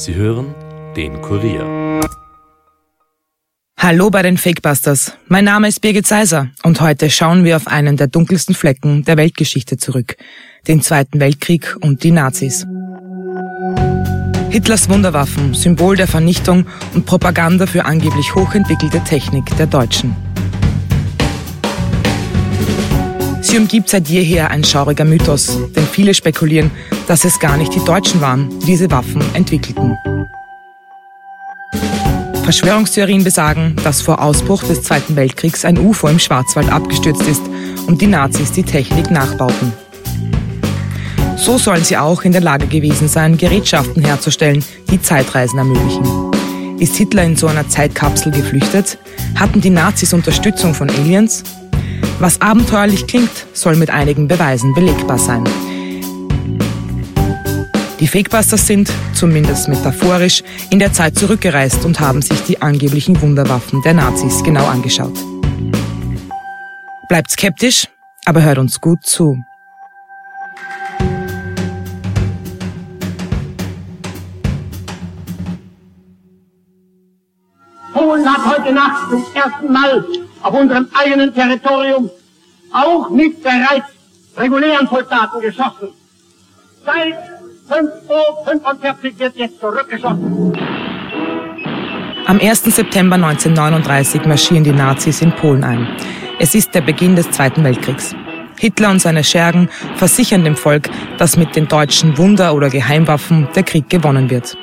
Sie hören den Kurier. Hallo bei den Fakebusters. Mein Name ist Birgit Seiser und heute schauen wir auf einen der dunkelsten Flecken der Weltgeschichte zurück. Den Zweiten Weltkrieg und die Nazis. Hitlers Wunderwaffen, Symbol der Vernichtung und Propaganda für angeblich hochentwickelte Technik der Deutschen. Sie umgibt seit jeher ein schauriger Mythos, denn viele spekulieren, dass es gar nicht die Deutschen waren, die diese Waffen entwickelten. Verschwörungstheorien besagen, dass vor Ausbruch des Zweiten Weltkriegs ein UFO im Schwarzwald abgestürzt ist und die Nazis die Technik nachbauten. So sollen sie auch in der Lage gewesen sein, Gerätschaften herzustellen, die Zeitreisen ermöglichen. Ist Hitler in so einer Zeitkapsel geflüchtet? Hatten die Nazis Unterstützung von Aliens? Was abenteuerlich klingt, soll mit einigen Beweisen belegbar sein. Die Fakebusters sind, zumindest metaphorisch, in der Zeit zurückgereist und haben sich die angeblichen Wunderwaffen der Nazis genau angeschaut. Bleibt skeptisch, aber hört uns gut zu. Polen hat heute Nacht zum ersten Mal auf unserem eigenen Territorium auch mit bereits regulären Soldaten geschossen. Seit 5.45 Uhr wird jetzt zurückgeschossen. Am 1. September 1939 marschieren die Nazis in Polen ein. Es ist der Beginn des Zweiten Weltkriegs. Hitler und seine Schergen versichern dem Volk, dass mit den deutschen Wunder- oder Geheimwaffen der Krieg gewonnen wird.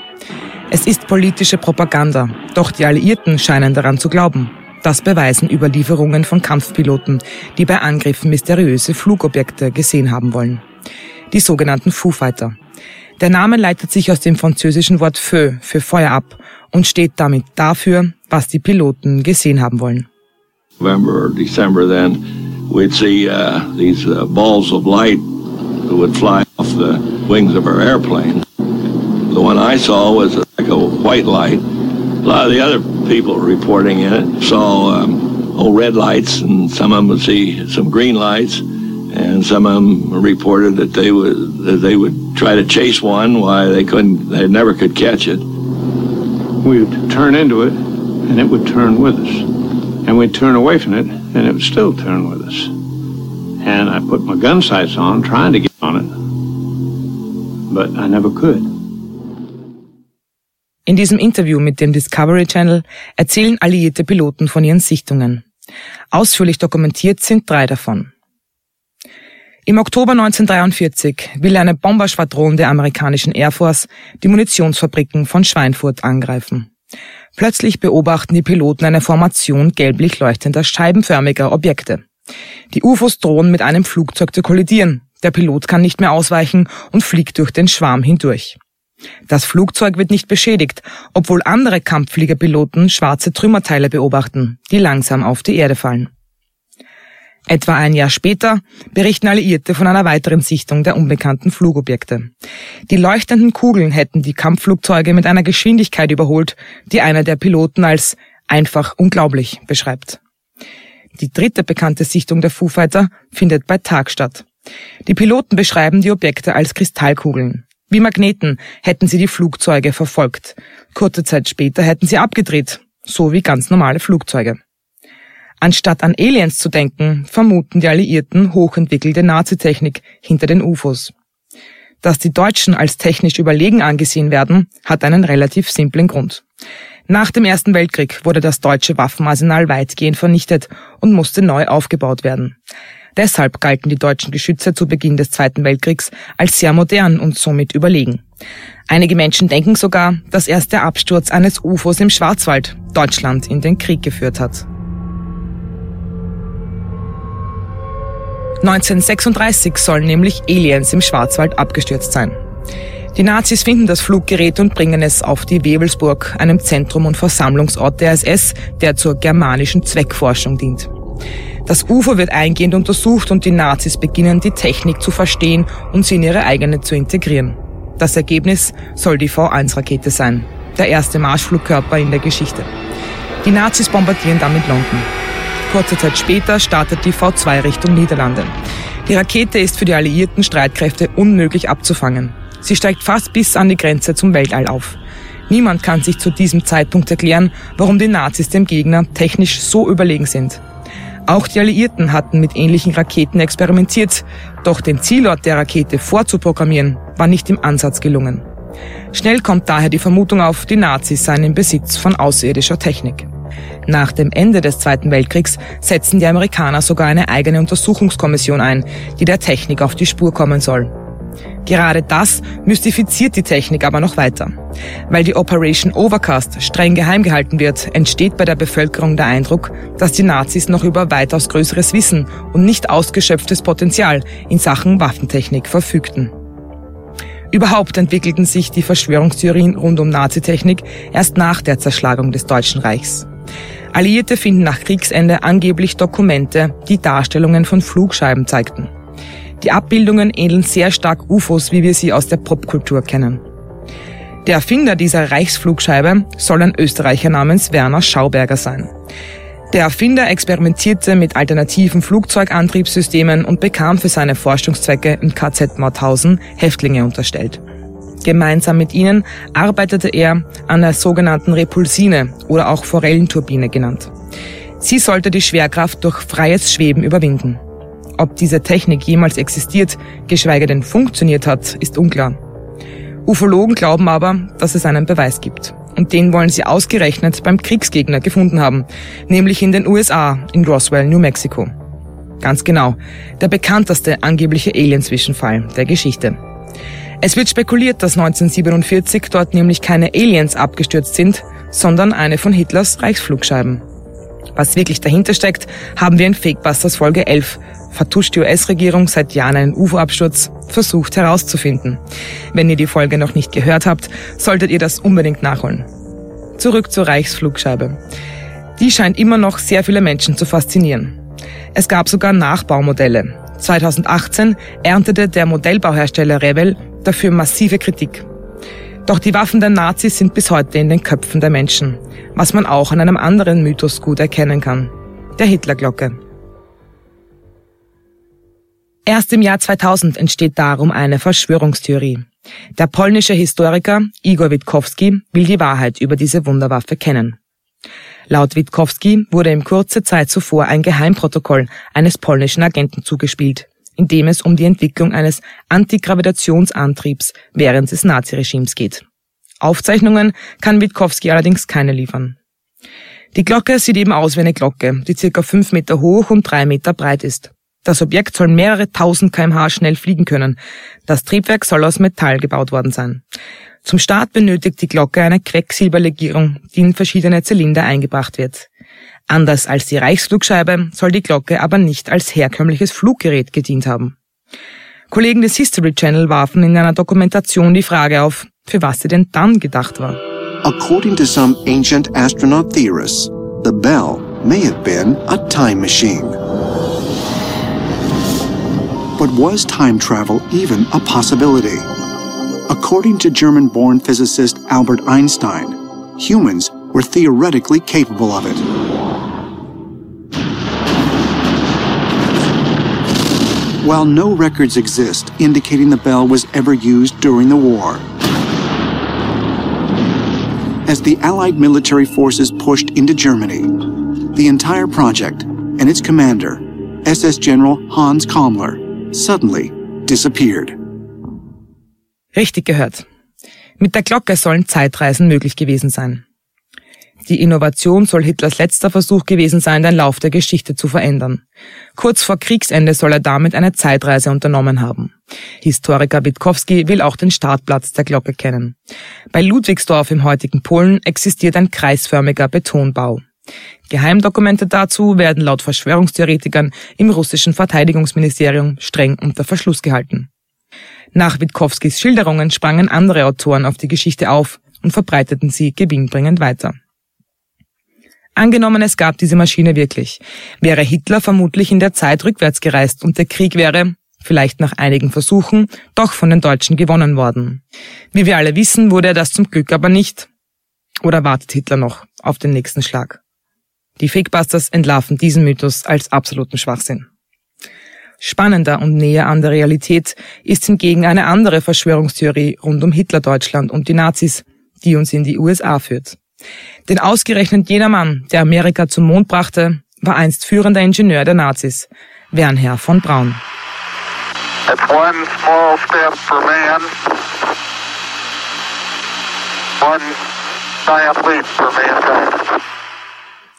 Es ist politische Propaganda, doch die Alliierten scheinen daran zu glauben. Das beweisen Überlieferungen von Kampfpiloten, die bei Angriffen mysteriöse Flugobjekte gesehen haben wollen. Die sogenannten Foo Fighter. Der Name leitet sich aus dem französischen Wort Feu für Feuer ab und steht damit dafür, was die Piloten gesehen haben wollen. November December then, we'd see uh, these uh, balls of light that would fly off the wings of our airplane. The one I saw was like a white light. A lot of the other people reporting in it saw um, old red lights, and some of them would see some green lights, and some of them reported that they would that they would try to chase one, why they couldn't, they never could catch it. We would turn into it, and it would turn with us, and we'd turn away from it, and it would still turn with us. And I put my gun sights on, trying to get on it, but I never could. In diesem Interview mit dem Discovery Channel erzählen alliierte Piloten von ihren Sichtungen. Ausführlich dokumentiert sind drei davon. Im Oktober 1943 will eine Bomberschwadron der amerikanischen Air Force die Munitionsfabriken von Schweinfurt angreifen. Plötzlich beobachten die Piloten eine Formation gelblich leuchtender scheibenförmiger Objekte. Die UFOs drohen mit einem Flugzeug zu kollidieren. Der Pilot kann nicht mehr ausweichen und fliegt durch den Schwarm hindurch. Das Flugzeug wird nicht beschädigt, obwohl andere Kampffliegerpiloten schwarze Trümmerteile beobachten, die langsam auf die Erde fallen. Etwa ein Jahr später berichten Alliierte von einer weiteren Sichtung der unbekannten Flugobjekte. Die leuchtenden Kugeln hätten die Kampfflugzeuge mit einer Geschwindigkeit überholt, die einer der Piloten als einfach unglaublich beschreibt. Die dritte bekannte Sichtung der Foo Fighter findet bei Tag statt. Die Piloten beschreiben die Objekte als Kristallkugeln. Wie Magneten hätten sie die Flugzeuge verfolgt. Kurze Zeit später hätten sie abgedreht, so wie ganz normale Flugzeuge. Anstatt an Aliens zu denken, vermuten die Alliierten hochentwickelte Nazitechnik hinter den UFOs. Dass die Deutschen als technisch überlegen angesehen werden, hat einen relativ simplen Grund. Nach dem Ersten Weltkrieg wurde das deutsche Waffenarsenal weitgehend vernichtet und musste neu aufgebaut werden. Deshalb galten die deutschen Geschütze zu Beginn des Zweiten Weltkriegs als sehr modern und somit überlegen. Einige Menschen denken sogar, dass erst der Absturz eines UFOs im Schwarzwald Deutschland in den Krieg geführt hat. 1936 sollen nämlich Aliens im Schwarzwald abgestürzt sein. Die Nazis finden das Fluggerät und bringen es auf die Wewelsburg, einem Zentrum und Versammlungsort der SS, der zur germanischen Zweckforschung dient. Das UFO wird eingehend untersucht und die Nazis beginnen, die Technik zu verstehen und sie in ihre eigene zu integrieren. Das Ergebnis soll die V1-Rakete sein, der erste Marschflugkörper in der Geschichte. Die Nazis bombardieren damit London. Kurze Zeit später startet die V2 Richtung Niederlande. Die Rakete ist für die alliierten Streitkräfte unmöglich abzufangen. Sie steigt fast bis an die Grenze zum Weltall auf. Niemand kann sich zu diesem Zeitpunkt erklären, warum die Nazis dem Gegner technisch so überlegen sind. Auch die Alliierten hatten mit ähnlichen Raketen experimentiert, doch den Zielort der Rakete vorzuprogrammieren war nicht im Ansatz gelungen. Schnell kommt daher die Vermutung auf, die Nazis seien im Besitz von außerirdischer Technik. Nach dem Ende des Zweiten Weltkriegs setzen die Amerikaner sogar eine eigene Untersuchungskommission ein, die der Technik auf die Spur kommen soll. Gerade das mystifiziert die Technik aber noch weiter. Weil die Operation Overcast streng geheim gehalten wird, entsteht bei der Bevölkerung der Eindruck, dass die Nazis noch über weitaus größeres Wissen und nicht ausgeschöpftes Potenzial in Sachen Waffentechnik verfügten. Überhaupt entwickelten sich die Verschwörungstheorien rund um Nazitechnik erst nach der Zerschlagung des Deutschen Reichs. Alliierte finden nach Kriegsende angeblich Dokumente, die Darstellungen von Flugscheiben zeigten. Die Abbildungen ähneln sehr stark UFOs, wie wir sie aus der Popkultur kennen. Der Erfinder dieser Reichsflugscheibe soll ein Österreicher namens Werner Schauberger sein. Der Erfinder experimentierte mit alternativen Flugzeugantriebssystemen und bekam für seine Forschungszwecke im KZ Mauthausen Häftlinge unterstellt. Gemeinsam mit ihnen arbeitete er an der sogenannten Repulsine oder auch Forellenturbine genannt. Sie sollte die Schwerkraft durch freies Schweben überwinden. Ob diese Technik jemals existiert, geschweige denn funktioniert hat, ist unklar. Ufologen glauben aber, dass es einen Beweis gibt. Und den wollen sie ausgerechnet beim Kriegsgegner gefunden haben, nämlich in den USA, in Roswell, New Mexico. Ganz genau, der bekannteste angebliche Alien-Zwischenfall der Geschichte. Es wird spekuliert, dass 1947 dort nämlich keine Aliens abgestürzt sind, sondern eine von Hitlers Reichsflugscheiben. Was wirklich dahinter steckt, haben wir in Fakebusters Folge 11 vertuscht die US-Regierung seit Jahren einen UFO-Absturz, versucht herauszufinden. Wenn ihr die Folge noch nicht gehört habt, solltet ihr das unbedingt nachholen. Zurück zur Reichsflugscheibe. Die scheint immer noch sehr viele Menschen zu faszinieren. Es gab sogar Nachbaumodelle. 2018 erntete der Modellbauhersteller Revell dafür massive Kritik. Doch die Waffen der Nazis sind bis heute in den Köpfen der Menschen, was man auch an einem anderen Mythos gut erkennen kann, der Hitlerglocke. Erst im Jahr 2000 entsteht darum eine Verschwörungstheorie. Der polnische Historiker Igor Witkowski will die Wahrheit über diese Wunderwaffe kennen. Laut Witkowski wurde ihm kurze Zeit zuvor ein Geheimprotokoll eines polnischen Agenten zugespielt, in dem es um die Entwicklung eines Antigravitationsantriebs während des Naziregimes geht. Aufzeichnungen kann Witkowski allerdings keine liefern. Die Glocke sieht eben aus wie eine Glocke, die circa fünf Meter hoch und drei Meter breit ist. Das Objekt soll mehrere tausend kmh schnell fliegen können. Das Triebwerk soll aus Metall gebaut worden sein. Zum Start benötigt die Glocke eine Quecksilberlegierung, die in verschiedene Zylinder eingebracht wird. Anders als die Reichsflugscheibe soll die Glocke aber nicht als herkömmliches Fluggerät gedient haben. Kollegen des History Channel warfen in einer Dokumentation die Frage auf, für was sie denn dann gedacht war. According to some ancient astronaut theorists, the bell may have been a time machine. But was time travel even a possibility? According to German-born physicist Albert Einstein, humans were theoretically capable of it. while no records exist indicating the bell was ever used during the war. As the Allied military forces pushed into Germany, the entire project and its commander, SS General Hans Kammler, suddenly disappeared. Richtig gehört. Mit der Glocke sollen Zeitreisen möglich gewesen sein. Die Innovation soll Hitlers letzter Versuch gewesen sein, den Lauf der Geschichte zu verändern. Kurz vor Kriegsende soll er damit eine Zeitreise unternommen haben. Historiker Witkowski will auch den Startplatz der Glocke kennen. Bei Ludwigsdorf im heutigen Polen existiert ein kreisförmiger Betonbau. Geheimdokumente dazu werden laut Verschwörungstheoretikern im russischen Verteidigungsministerium streng unter Verschluss gehalten. Nach Witkowskis Schilderungen sprangen andere Autoren auf die Geschichte auf und verbreiteten sie gewinnbringend weiter. Angenommen, es gab diese Maschine wirklich, wäre Hitler vermutlich in der Zeit rückwärts gereist und der Krieg wäre, vielleicht nach einigen Versuchen, doch von den Deutschen gewonnen worden. Wie wir alle wissen, wurde er das zum Glück aber nicht. Oder wartet Hitler noch auf den nächsten Schlag? Die Fakebusters entlarven diesen Mythos als absoluten Schwachsinn. Spannender und näher an der Realität ist hingegen eine andere Verschwörungstheorie rund um Hitler-Deutschland und die Nazis, die uns in die USA führt. Denn ausgerechnet jener Mann, der Amerika zum Mond brachte, war einst führender Ingenieur der Nazis, Wernher von Braun.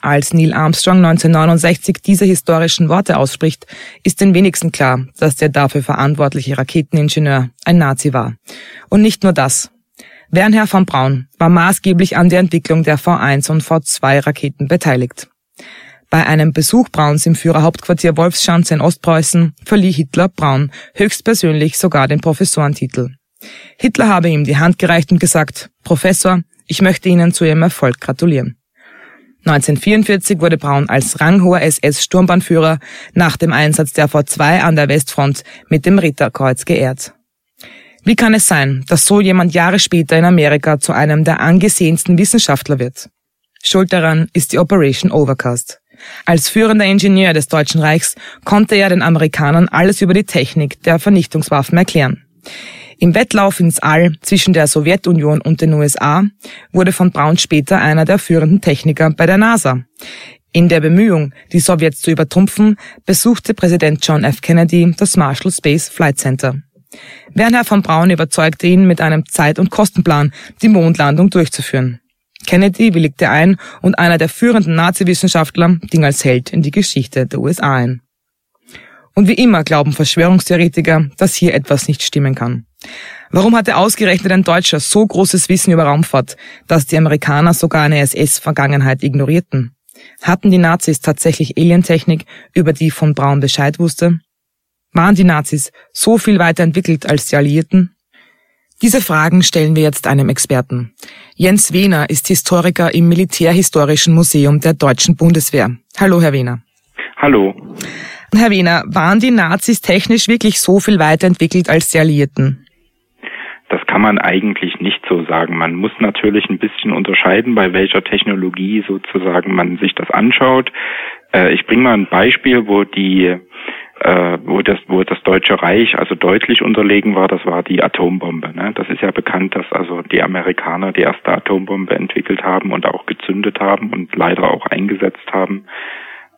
Als Neil Armstrong 1969 diese historischen Worte ausspricht, ist den wenigsten klar, dass der dafür verantwortliche Raketeningenieur ein Nazi war. Und nicht nur das. Wernher von Braun war maßgeblich an der Entwicklung der V1 und V2 Raketen beteiligt. Bei einem Besuch Brauns im Führerhauptquartier Wolfschanze in Ostpreußen verlieh Hitler Braun höchstpersönlich sogar den Professorentitel. Hitler habe ihm die Hand gereicht und gesagt, Professor, ich möchte Ihnen zu Ihrem Erfolg gratulieren. 1944 wurde Braun als ranghoher SS-Sturmbahnführer nach dem Einsatz der V2 an der Westfront mit dem Ritterkreuz geehrt. Wie kann es sein, dass so jemand Jahre später in Amerika zu einem der angesehensten Wissenschaftler wird? Schuld daran ist die Operation Overcast. Als führender Ingenieur des Deutschen Reichs konnte er den Amerikanern alles über die Technik der Vernichtungswaffen erklären. Im Wettlauf ins All zwischen der Sowjetunion und den USA wurde von Braun später einer der führenden Techniker bei der NASA. In der Bemühung, die Sowjets zu übertrumpfen, besuchte Präsident John F. Kennedy das Marshall Space Flight Center. Werner von Braun überzeugte ihn mit einem Zeit- und Kostenplan, die Mondlandung durchzuführen. Kennedy willigte ein und einer der führenden Nazi-Wissenschaftler ging als Held in die Geschichte der USA ein. Und wie immer glauben Verschwörungstheoretiker, dass hier etwas nicht stimmen kann. Warum hatte ausgerechnet ein Deutscher so großes Wissen über Raumfahrt, dass die Amerikaner sogar eine SS-Vergangenheit ignorierten? Hatten die Nazis tatsächlich Alientechnik, über die von Braun Bescheid wusste? Waren die Nazis so viel weiterentwickelt als die Alliierten? Diese Fragen stellen wir jetzt einem Experten. Jens Wehner ist Historiker im Militärhistorischen Museum der Deutschen Bundeswehr. Hallo, Herr Wehner. Hallo. Herr Wehner, waren die Nazis technisch wirklich so viel weiterentwickelt als die Alliierten? Das kann man eigentlich nicht so sagen. Man muss natürlich ein bisschen unterscheiden, bei welcher Technologie sozusagen man sich das anschaut. Äh, ich bringe mal ein Beispiel, wo die äh, wo das, wo das Deutsche Reich also deutlich unterlegen war, das war die Atombombe. Ne? Das ist ja bekannt, dass also die Amerikaner die erste Atombombe entwickelt haben und auch gezündet haben und leider auch eingesetzt haben.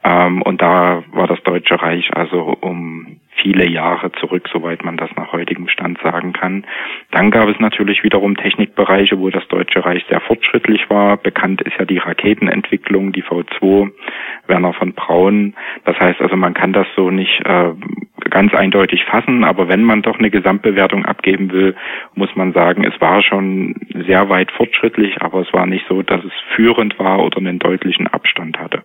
Ähm, und da war das Deutsche Reich also um viele Jahre zurück, soweit man das nach heutigem Stand sagen kann. Dann gab es natürlich wiederum Technikbereiche, wo das Deutsche Reich sehr fortschrittlich war. Bekannt ist ja die Raketenentwicklung, die V2, Werner von Braun. Das heißt also, man kann das so nicht äh, ganz eindeutig fassen, aber wenn man doch eine Gesamtbewertung abgeben will, muss man sagen, es war schon sehr weit fortschrittlich, aber es war nicht so, dass es führend war oder einen deutlichen Abstand hatte.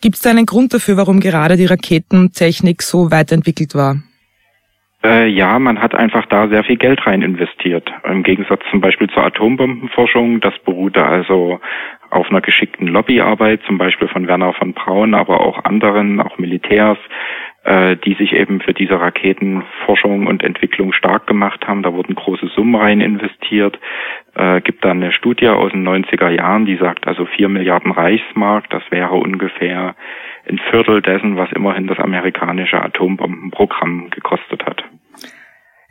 Gibt es da einen Grund dafür, warum gerade die Raketentechnik so weiterentwickelt war? Äh, ja, man hat einfach da sehr viel Geld rein investiert. Im Gegensatz zum Beispiel zur Atombombenforschung. Das beruhte also auf einer geschickten Lobbyarbeit, zum Beispiel von Werner von Braun, aber auch anderen, auch Militärs, äh, die sich eben für diese Raketenforschung und Entwicklung stark gemacht haben. Da wurden große Summen rein investiert. Äh, gibt da eine Studie aus den 90er Jahren, die sagt also vier Milliarden Reichsmark, das wäre ungefähr ein Viertel dessen, was immerhin das amerikanische Atombombenprogramm gekostet hat.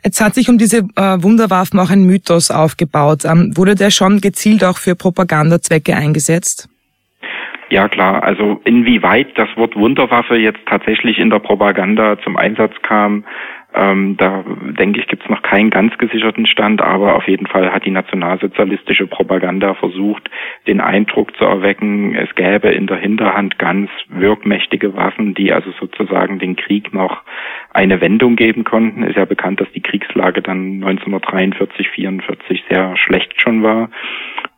Jetzt hat sich um diese äh, Wunderwaffen auch ein Mythos aufgebaut. Ähm, wurde der schon gezielt auch für Propagandazwecke eingesetzt? Ja klar, also inwieweit das Wort Wunderwaffe jetzt tatsächlich in der Propaganda zum Einsatz kam, ähm, da denke ich, gibt es noch keinen ganz gesicherten Stand, aber auf jeden Fall hat die nationalsozialistische Propaganda versucht, den Eindruck zu erwecken, es gäbe in der Hinterhand ganz wirkmächtige Waffen, die also sozusagen den Krieg noch eine Wendung geben konnten. Ist ja bekannt, dass die Kriegslage dann 1943, 44 sehr schlecht schon war.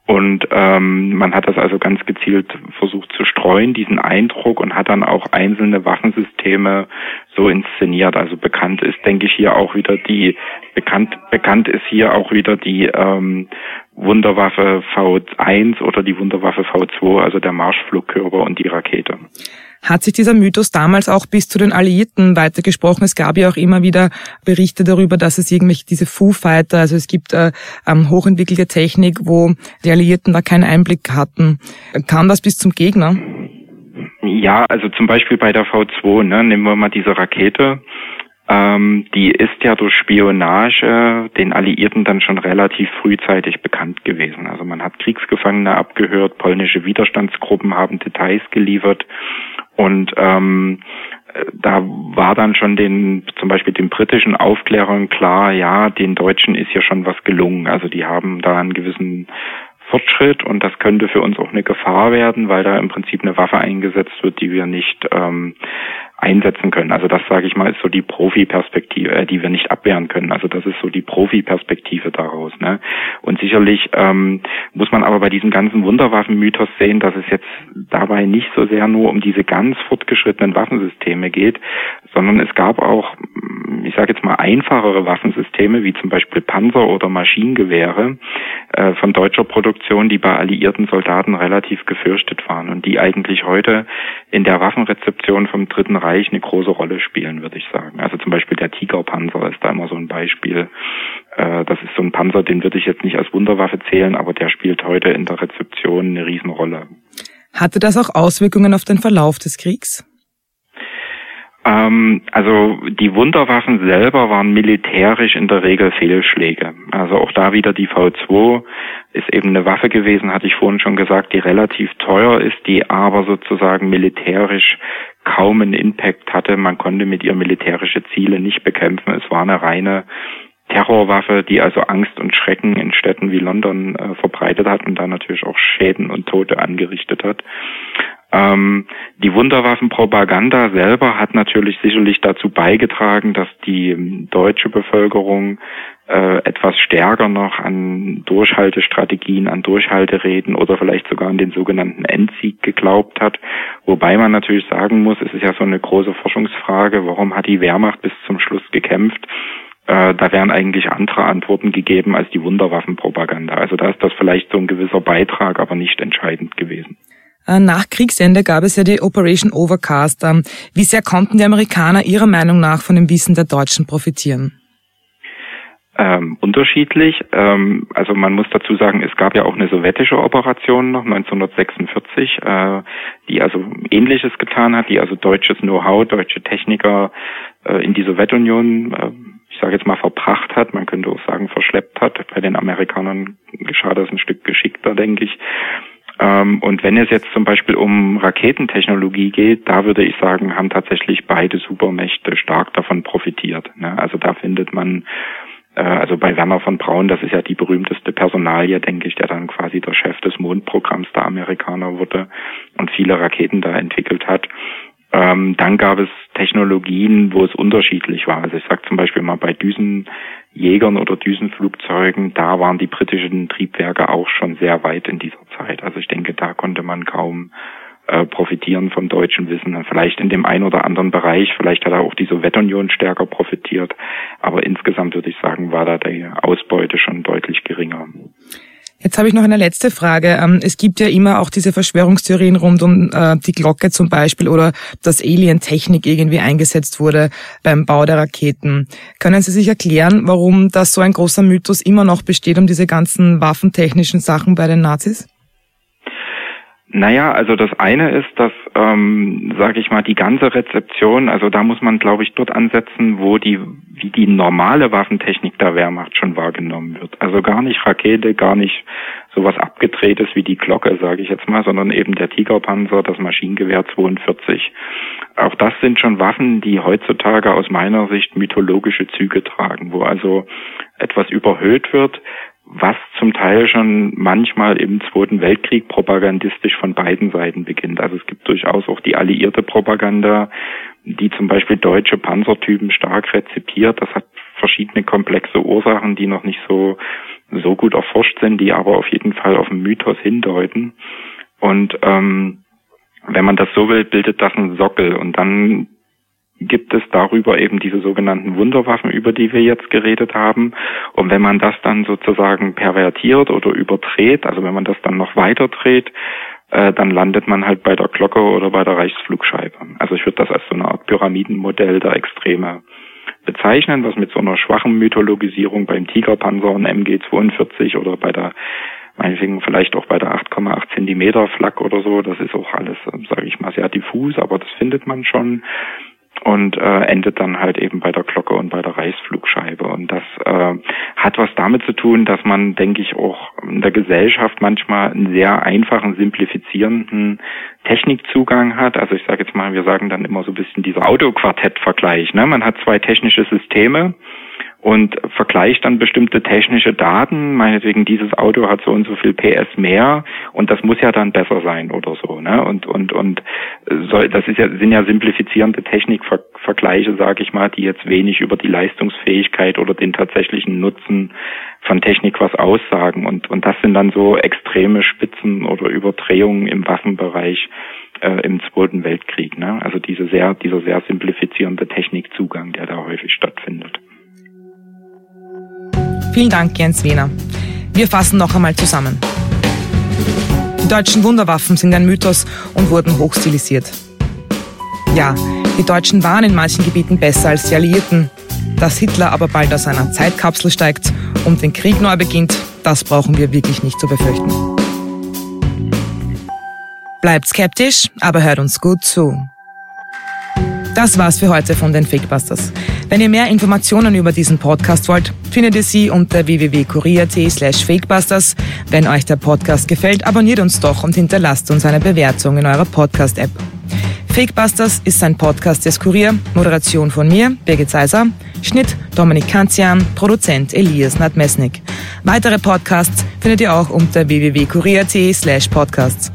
Und ähm, man hat das also ganz gezielt versucht zu streuen, diesen Eindruck, und hat dann auch einzelne Waffensysteme so inszeniert. Also bekannt ist, denke ich, hier auch wieder die bekannt bekannt ist hier auch wieder die ähm, Wunderwaffe V1 oder die Wunderwaffe V2, also der Marschflugkörper und die Rakete hat sich dieser Mythos damals auch bis zu den Alliierten weitergesprochen. Es gab ja auch immer wieder Berichte darüber, dass es irgendwelche diese Foo Fighter, also es gibt äh, ähm, hochentwickelte Technik, wo die Alliierten da keinen Einblick hatten. Kam das bis zum Gegner? Ja, also zum Beispiel bei der V2, ne, nehmen wir mal diese Rakete. Ähm, die ist ja durch Spionage den Alliierten dann schon relativ frühzeitig bekannt gewesen. Also man hat Kriegsgefangene abgehört, polnische Widerstandsgruppen haben Details geliefert und ähm, da war dann schon den, zum Beispiel den britischen Aufklärern klar, ja, den Deutschen ist ja schon was gelungen. Also die haben da einen gewissen Fortschritt und das könnte für uns auch eine Gefahr werden, weil da im Prinzip eine Waffe eingesetzt wird, die wir nicht ähm, einsetzen können. Also das sage ich mal ist so die Profi-Perspektive, äh, die wir nicht abwehren können. Also das ist so die Profi-Perspektive daraus. Ne? Und sicherlich ähm, muss man aber bei diesem ganzen Wunderwaffen-Mythos sehen, dass es jetzt dabei nicht so sehr nur um diese ganz fortgeschrittenen Waffensysteme geht, sondern es gab auch, ich sage jetzt mal einfachere Waffensysteme wie zum Beispiel Panzer oder Maschinengewehre äh, von deutscher Produktion, die bei alliierten Soldaten relativ gefürchtet waren und die eigentlich heute in der Waffenrezeption vom Dritten Reich eine große Rolle spielen, würde ich sagen. Also zum Beispiel der Tigerpanzer ist da immer so ein Beispiel. Äh, das ist so ein Panzer, den würde ich jetzt nicht als Wunderwaffe zählen, aber der spielt heute in der Rezeption eine Riesenrolle. Hatte das auch Auswirkungen auf den Verlauf des Kriegs? Ähm, also die Wunderwaffen selber waren militärisch in der Regel Fehlschläge. Also auch da wieder die V2 ist eben eine Waffe gewesen, hatte ich vorhin schon gesagt, die relativ teuer ist, die aber sozusagen militärisch kaum einen Impact hatte. Man konnte mit ihr militärische Ziele nicht bekämpfen. Es war eine reine Terrorwaffe, die also Angst und Schrecken in Städten wie London äh, verbreitet hat und da natürlich auch Schäden und Tote angerichtet hat. Ähm, die Wunderwaffenpropaganda selber hat natürlich sicherlich dazu beigetragen, dass die deutsche Bevölkerung äh, etwas stärker noch an Durchhaltestrategien, an Durchhaltereden oder vielleicht sogar an den sogenannten Endsieg geglaubt hat. Wobei man natürlich sagen muss, es ist ja so eine große Forschungsfrage, warum hat die Wehrmacht bis zum Schluss gekämpft? Äh, da wären eigentlich andere Antworten gegeben als die Wunderwaffenpropaganda. Also da ist das vielleicht so ein gewisser Beitrag, aber nicht entscheidend gewesen. Äh, nach Kriegsende gab es ja die Operation Overcast. Ähm, wie sehr konnten die Amerikaner Ihrer Meinung nach von dem Wissen der Deutschen profitieren? Ähm, unterschiedlich. Ähm, also man muss dazu sagen, es gab ja auch eine sowjetische Operation noch 1946, äh, die also Ähnliches getan hat, die also deutsches Know-how, deutsche Techniker äh, in die Sowjetunion, äh, ich sage jetzt mal, verbracht hat. Man könnte auch sagen, verschleppt hat. Bei den Amerikanern geschah das ein Stück geschickter, denke ich. Ähm, und wenn es jetzt zum Beispiel um Raketentechnologie geht, da würde ich sagen, haben tatsächlich beide Supermächte stark davon profitiert. Ne? Also da findet man äh, also bei Werner von Braun, das ist ja die berühmteste Personalie, denke ich, der dann quasi der Chef des Mondprogramms der Amerikaner wurde und viele Raketen da entwickelt hat. Ähm, dann gab es Technologien, wo es unterschiedlich war. Also ich sage zum Beispiel mal bei Düsenjägern oder Düsenflugzeugen, da waren die britischen Triebwerke auch schon sehr weit in dieser Zeit. Also ich denke, da konnte man kaum äh, profitieren vom deutschen Wissen. Vielleicht in dem einen oder anderen Bereich, vielleicht hat auch die Sowjetunion stärker profitiert, aber insgesamt würde ich sagen, war da die Ausbeute schon deutlich geringer. Jetzt habe ich noch eine letzte Frage. Ähm, es gibt ja immer auch diese Verschwörungstheorien rund um äh, die Glocke zum Beispiel oder dass Alien-Technik irgendwie eingesetzt wurde beim Bau der Raketen. Können Sie sich erklären, warum das so ein großer Mythos immer noch besteht um diese ganzen waffentechnischen Sachen bei den Nazis? Naja, also das eine ist, dass, ähm, sage ich mal, die ganze Rezeption, also da muss man, glaube ich, dort ansetzen, wo die, wie die normale Waffentechnik der Wehrmacht schon wahrgenommen wird. Also gar nicht Rakete, gar nicht sowas abgedrehtes wie die Glocke, sage ich jetzt mal, sondern eben der Tigerpanzer, das Maschinengewehr 42. Auch das sind schon Waffen, die heutzutage aus meiner Sicht mythologische Züge tragen, wo also etwas überhöht wird, was zum Teil schon manchmal im Zweiten Weltkrieg propagandistisch von beiden Seiten beginnt. Also es gibt durchaus auch die alliierte Propaganda, die zum Beispiel deutsche Panzertypen stark rezipiert. Das hat verschiedene komplexe Ursachen, die noch nicht so, so gut erforscht sind, die aber auf jeden Fall auf den Mythos hindeuten. Und ähm, wenn man das so will, bildet das einen Sockel. Und dann gibt es darüber eben diese sogenannten Wunderwaffen, über die wir jetzt geredet haben. Und wenn man das dann sozusagen pervertiert oder überdreht, also wenn man das dann noch weiter dreht, äh, dann landet man halt bei der Glocke oder bei der Reichsflugscheibe. Also ich würde das als so eine Art Pyramidenmodell der Extreme bezeichnen, was mit so einer schwachen Mythologisierung beim Tigerpanzer und MG42 oder bei der meinetwegen vielleicht auch bei der 8,8 Zentimeter Flak oder so, das ist auch alles, sage ich mal, sehr diffus, aber das findet man schon. Und äh, endet dann halt eben bei der Glocke und bei der Reichsflugscheibe. Und das äh, hat was damit zu tun, dass man, denke ich, auch in der Gesellschaft manchmal einen sehr einfachen, simplifizierenden Technikzugang hat. Also ich sage jetzt mal, wir sagen dann immer so ein bisschen dieser Autoquartett-Vergleich. Ne? Man hat zwei technische Systeme und vergleicht dann bestimmte technische Daten, meinetwegen dieses Auto hat so und so viel PS mehr und das muss ja dann besser sein oder so, ne? Und und und soll, das ist ja sind ja simplifizierende Technikvergleiche, sage ich mal, die jetzt wenig über die Leistungsfähigkeit oder den tatsächlichen Nutzen von Technik was aussagen und und das sind dann so extreme Spitzen oder Überdrehungen im Waffenbereich äh, im Zweiten Weltkrieg, ne? Also diese sehr dieser sehr simplifizierende Technikzugang, der da häufig stattfindet. Vielen Dank, Jens Wehner. Wir fassen noch einmal zusammen. Die deutschen Wunderwaffen sind ein Mythos und wurden hochstilisiert. Ja, die Deutschen waren in manchen Gebieten besser als die Alliierten. Dass Hitler aber bald aus einer Zeitkapsel steigt und den Krieg neu beginnt, das brauchen wir wirklich nicht zu befürchten. Bleibt skeptisch, aber hört uns gut zu. Das war's für heute von den Fakebusters. Wenn ihr mehr Informationen über diesen Podcast wollt, findet ihr sie unter www.kurier.at slash fakebusters. Wenn euch der Podcast gefällt, abonniert uns doch und hinterlasst uns eine Bewertung in eurer Podcast-App. Fakebusters ist ein Podcast des Kurier, Moderation von mir, Birgit Seiser, Schnitt Dominik Kanzian, Produzent Elias Nadmesnik. Weitere Podcasts findet ihr auch unter www.kurier.at slash podcasts.